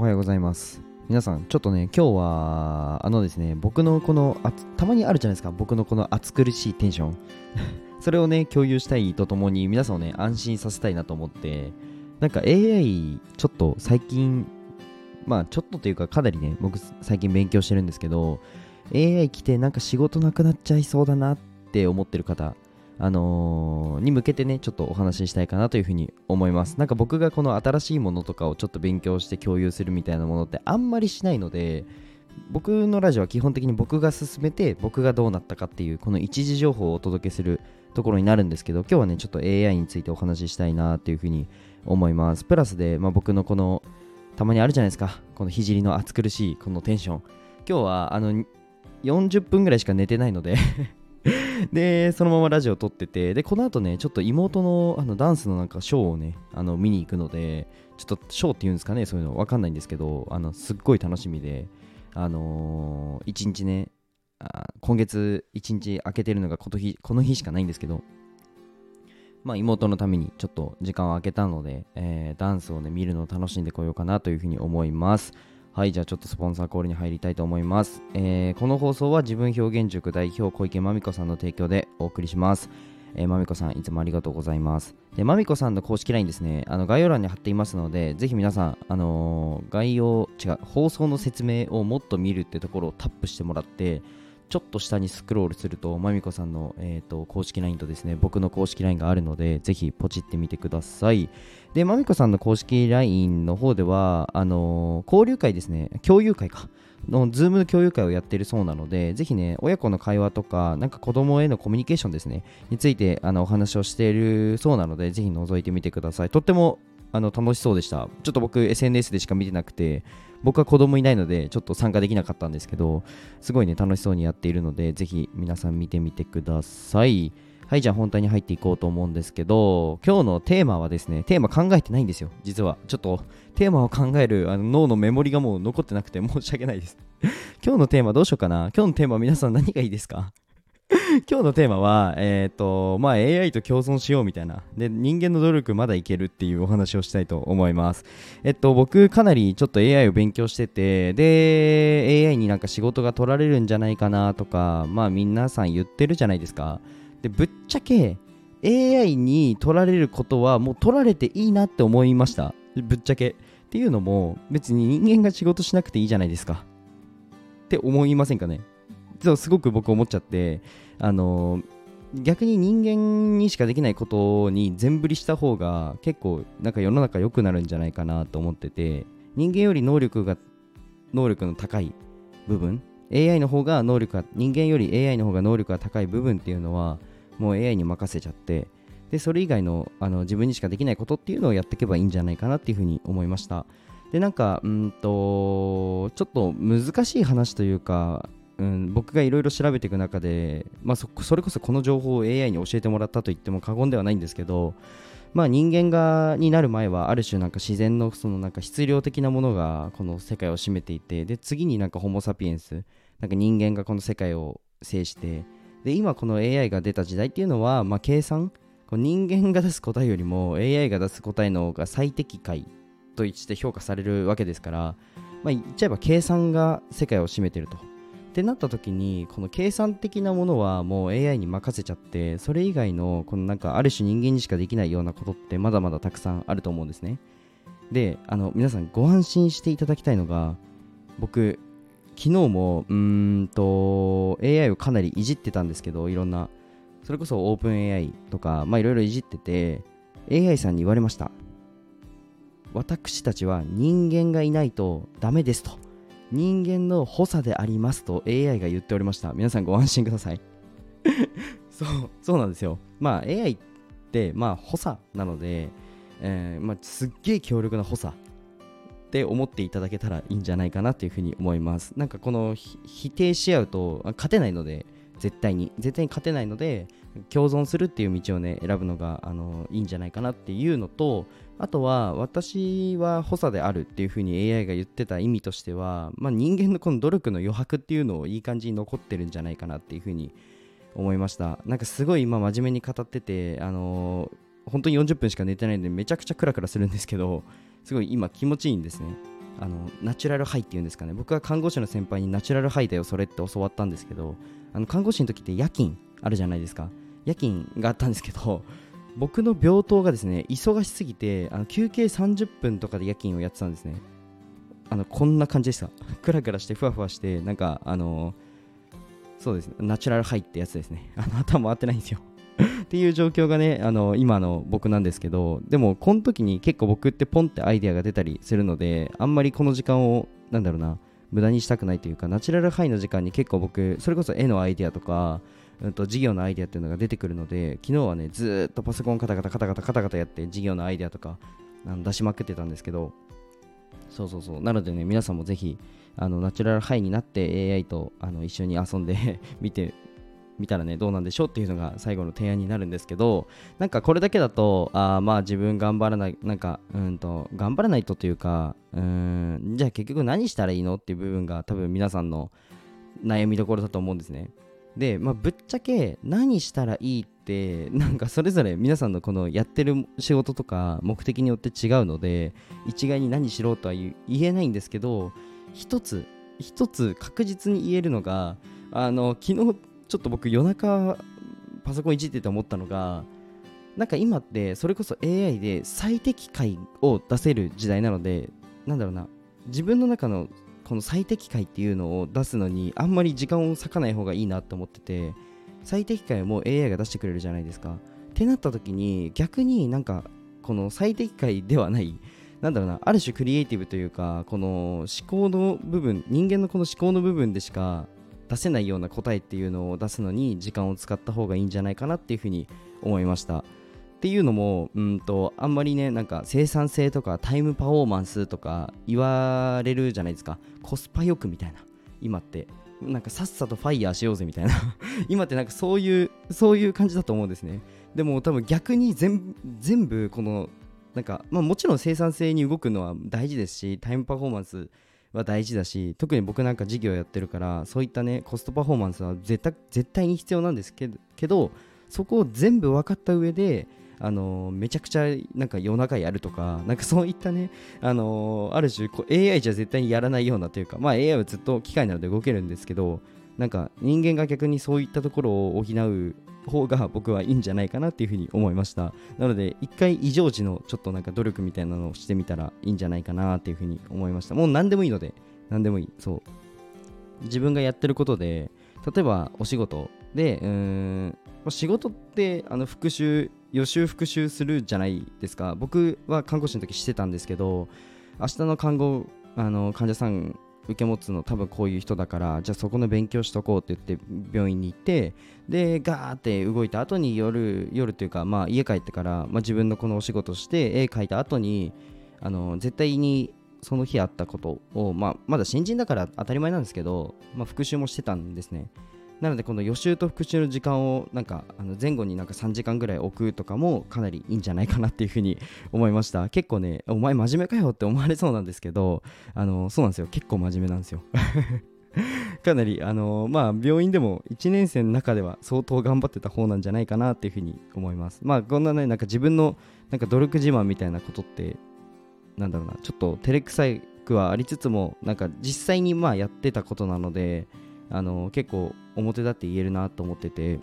おはようございます。皆さんちょっとね今日はあのですね僕のこのたまにあるじゃないですか。僕のこの暑苦しいテンション。それをね共有したいとともに皆さんをね安心させたいなと思って。なんか AI ちょっと最近まあちょっとというかかなりね僕最近勉強してるんですけど AI 来てなんか仕事なくなっちゃいそうだなって思ってる方あのー、に向けてね、ちょっとお話ししたいかなというふうに思います。なんか僕がこの新しいものとかをちょっと勉強して共有するみたいなものってあんまりしないので、僕のラジオは基本的に僕が進めて僕がどうなったかっていうこの一時情報をお届けするところになるんですけど今日はねちょっと AI についてお話ししたいなっていうふうに思います。プラスで、まあ、僕のこのたまにあるじゃないですか。この聖の暑苦しいこのテンション。今日はあの40分ぐらいしか寝てないので で、そのままラジオ撮ってて、で、この後ね、ちょっと妹のあのダンスのなんかショーをね、あの見に行くので、ちょっとショーっていうんですかね、そういうのわかんないんですけど、あのすっごい楽しみで、あのー、一日ね、あ今月一日空けてるのがこの日この日しかないんですけど、まあ、妹のためにちょっと時間を空けたので、えー、ダンスをね見るのを楽しんでこようかなというふうに思います。はい、じゃあちょっとスポンサーコールに入りたいと思います。えー、この放送は自分表現塾代表小池まみこさんの提供でお送りします。えー、まみこさん、いつもありがとうございます。で、まみこさんの公式 LINE ですね、あの概要欄に貼っていますので、ぜひ皆さん、あのー、概要、違う、放送の説明をもっと見るってところをタップしてもらって、ちょっと下にスクロールすると、まみこさんの、えーと、公式 LINE とですね、僕の公式 LINE があるので、ぜひポチってみてください。で、まみこさんの公式 LINE の方では、あのー、交流会ですね、共有会か。の Zoom の共有会をやっているそうなので、ぜひね、親子の会話とか、なんか子供へのコミュニケーションですね、についてあのお話をしているそうなので、ぜひ覗いてみてください。とってもあの楽しそうでした。ちょっと僕 SNS でしか見てなくて、僕は子供いないのでちょっと参加できなかったんですけど、すごいね、楽しそうにやっているので、ぜひ皆さん見てみてください。はい、じゃあ本題に入っていこうと思うんですけど、今日のテーマはですね、テーマ考えてないんですよ、実は。ちょっとテーマを考えるあの脳のメモリがもう残ってなくて申し訳ないです。今日のテーマどうしようかな今日のテーマ皆さん何がいいですか？今日のテーマは、えっ、ー、と、まあ AI と共存しようみたいな。で、人間の努力まだいけるっていうお話をしたいと思います。えっと、僕かなりちょっと AI を勉強してて、で、AI になんか仕事が取られるんじゃないかなとか、まあ皆さん言ってるじゃないですか。で、ぶっちゃけ AI に取られることはもう取られていいなって思いました。ぶっちゃけ。っていうのも、別に人間が仕事しなくていいじゃないですか。って思いませんかね？そうすごく僕思っちゃってあの逆に人間にしかできないことに全振りした方が結構なんか世の中良くなるんじゃないかなと思ってて人間より能力が能力の高い部分 AI の方が能力が人間より AI の方が能力が高い部分っていうのはもう AI に任せちゃってでそれ以外のあの自分にしかできないことっていうのをやっていけばいいんじゃないかなっていうふうに思いました。でなんかうんとちょっと難しい話というかうん、僕がいろいろ調べていく中で、まあそ、それこそこの情報を AI に教えてもらったと言っても過言ではないんですけど、まあ、人間がになる前はある種なんか自然のそのなんか質量的なものがこの世界を占めていてで次になんかホモ・サピエンスなんか人間がこの世界を制してで今この AI が出た時代っていうのは、まあ、計算こ人間が出す答えよりも AI が出す答えの方が最適解として評価されるわけですから、まあ、言っちゃえば計算が世界を占めてると。ってなった時にこの計算的なものはもう AI に任せちゃってそれ以外のこのなんかある種人間にしかできないようなことってまだまだたくさんあると思うんですね。であの皆さんご安心していただきたいのが僕昨日もうーんと AI をかなりいじってたんですけどいろんなそれこそオープン AI とかまあいろいろいじってて AI さんに言われました。私たちは人間がいないとダメですと。人間の補佐でありますと AI が言っておりました。皆さんご安心ください。そう、そうなんですよ。まあ AI って、まあ補佐なので、えー、まあ、すっげえ強力な補佐って思っていただけたらいいんじゃないかなというふうに思います。なんかこの否定し合うと勝てないので、絶対に。絶対に勝てないので、共存するっていう道をね、選ぶのがあのいいんじゃないかなっていうのと、あとは私は補佐であるっていうふうに AI が言ってた意味としては、まあ、人間のこの努力の余白っていうのをいい感じに残ってるんじゃないかなっていうふうに思いましたなんかすごい今真面目に語っててあのー、本当に40分しか寝てないんでめちゃくちゃクラクラするんですけどすごい今気持ちいいんですねあのナチュラルハイっていうんですかね。僕は看護師の先輩にナチュラルハイだよそれって教わったんですけどあの看護師の時って夜勤あるじゃないですか。夜勤があったんですけど 僕の病棟がですね忙しすぎてあの休憩30分とかで夜勤をやってたんですね。あのこんな感じでした。クラクラしてふわふわしてなんかあのそうです。ねナチュラルハイってやつですね。あの頭回ってないんですよ。っていう状況がねあの今の僕なんですけどでもこの時に結構僕ってポンってアイデアが出たりするのであんまりこの時間をなんだろうな無駄にしたくないというかナチュラルハイの時間に結構僕それこそ絵のアイデアとかうんと事業のアイデアっていうのが出てくるので昨日はねずっとパソコンカタカタカタカタカタカタやって事業のアイデアとかあの出しまくってたんですけどそうそうそう。なのでね皆さんもぜひあのナチュラルハイになって AI とあの一緒に遊んで 見てみたらねどうなんでしょうっていうのが最後の提案になるんですけどなんかこれだけだとあまあ自分頑張らないなんかうんと頑張らないとというかうんじゃあ結局何したらいいのっていう部分が多分皆さんの悩みどころだと思うんですね。で、まあ、ぶっちゃけ何したらいいってなんかそれぞれ皆さんのこのやってる仕事とか目的によって違うので一概に何しろとは言えないんですけど一つ一つ確実に言えるのがあの昨日ちょっと僕夜中パソコンいじってて思ったのがなんか今ってそれこそ AI で最適解を出せる時代なのでなんだろうな自分の中のこの最適解っていうのを出すのにあんまり時間を割かない方がいいなと思ってて最適解も AI が出してくれるじゃないですか。ってなった時に逆になんかこの最適解ではないなんだろうなある種クリエイティブというかこの思考の部分人間のこの思考の部分でしか出せないような答えっていうのを出すのに時間を使った方がいいんじゃないかなっていうふうに思いました。っていうのもうんとあんまりねなんか生産性とかタイムパフォーマンスとか言われるじゃないですか。コスパよくみたいな。今って。なんかさっさとファイヤーしようぜみたいな。今ってなんかそういうそういう感じだと思うんですね。でも多分逆に全全部このなんかまあもちろん生産性に動くのは大事ですしタイムパフォーマンスは大事だし特に僕なんか事業やってるからそういったねコストパフォーマンスは絶対絶対に必要なんですけどそこを全部分かった上であの、めちゃくちゃなんか夜中やるとかなんかそういったね、あの、ある種こう AI じゃ絶対にやらないようなというかまあ AI はずっと機械なので動けるんですけどなんか人間が逆にそういったところを補う方が僕はいいんじゃないかなっていうふうに思いました。なので一回異常時のちょっとなんか努力みたいなのをしてみたらいいんじゃないかなっていうふうに思いました。もう何でもいいので何でもいい。そう。自分がやってることで例えばお仕事でうーん仕事ってあの復習予習復習するじゃないですか。僕は看護師の時してたんですけど明日の看護あの患者さん受け持つの多分こういう人だからじゃあそこの勉強しとこうって言って病院に行ってでガーって動いた後に夜夜というかまあ家帰ってから、まあ、自分のこのお仕事して絵描いた後にあの絶対にその日あったことを、まあ、まだ新人だから当たり前なんですけど、まあ、復習もしてたんですね。なのでこの予習と復習の時間をなんかあの前後になんか3時間ぐらい置くとかもかなりいいんじゃないかなっていうふうに思いました。結構ねお前真面目かよって思われそうなんですけどあのそうなんですよ。結構真面目なんですよ。かなりあのまあ病院でも1年生の中では相当頑張ってた方なんじゃないかなっていうふうに思います。まあこんなねなんか自分のなんか努力自慢みたいなことってなんだろうなちょっと照れくさいくはありつつもなんか実際にまあやってたことなのであの結構表立って言えるなと思ってて。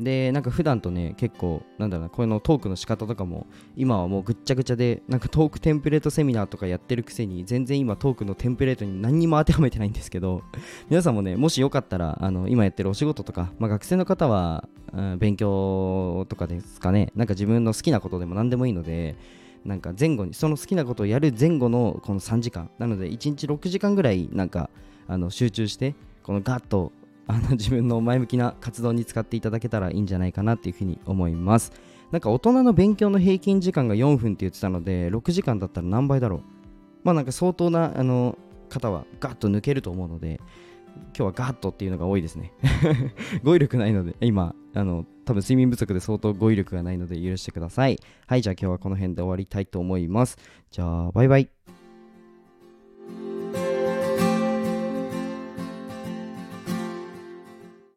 でなんか普段とね結構なんだろうなこのトークの仕方とかも今はもうぐっちゃぐちゃでなんかトークテンプレートセミナーとかやってるくせに全然今トークのテンプレートに何にも当てはめてないんですけど 皆さんもねもしよかったらあの今やってるお仕事とか、まあ、学生の方は、うん、勉強とかですかね。なんか自分の好きなことでも何でもいいのでなんか前後にその好きなことをやる前後のこの3時間。なので1日6時間ぐらいなんかあの集中してこのガッと あの自分の前向きな活動に使っていただけたらいいんじゃないかなっていうふうに思います。なんか大人の勉強の平均時間が4分って言ってたので6時間だったら何倍だろう。まあなんか相当なあの方はガッと抜けると思うので今日はガッとっていうのが多いですね。語彙力ないので今あの多分睡眠不足で相当語彙力がないので許してください。はいじゃあ今日はこの辺で終わりたいと思います。じゃあバイバイ。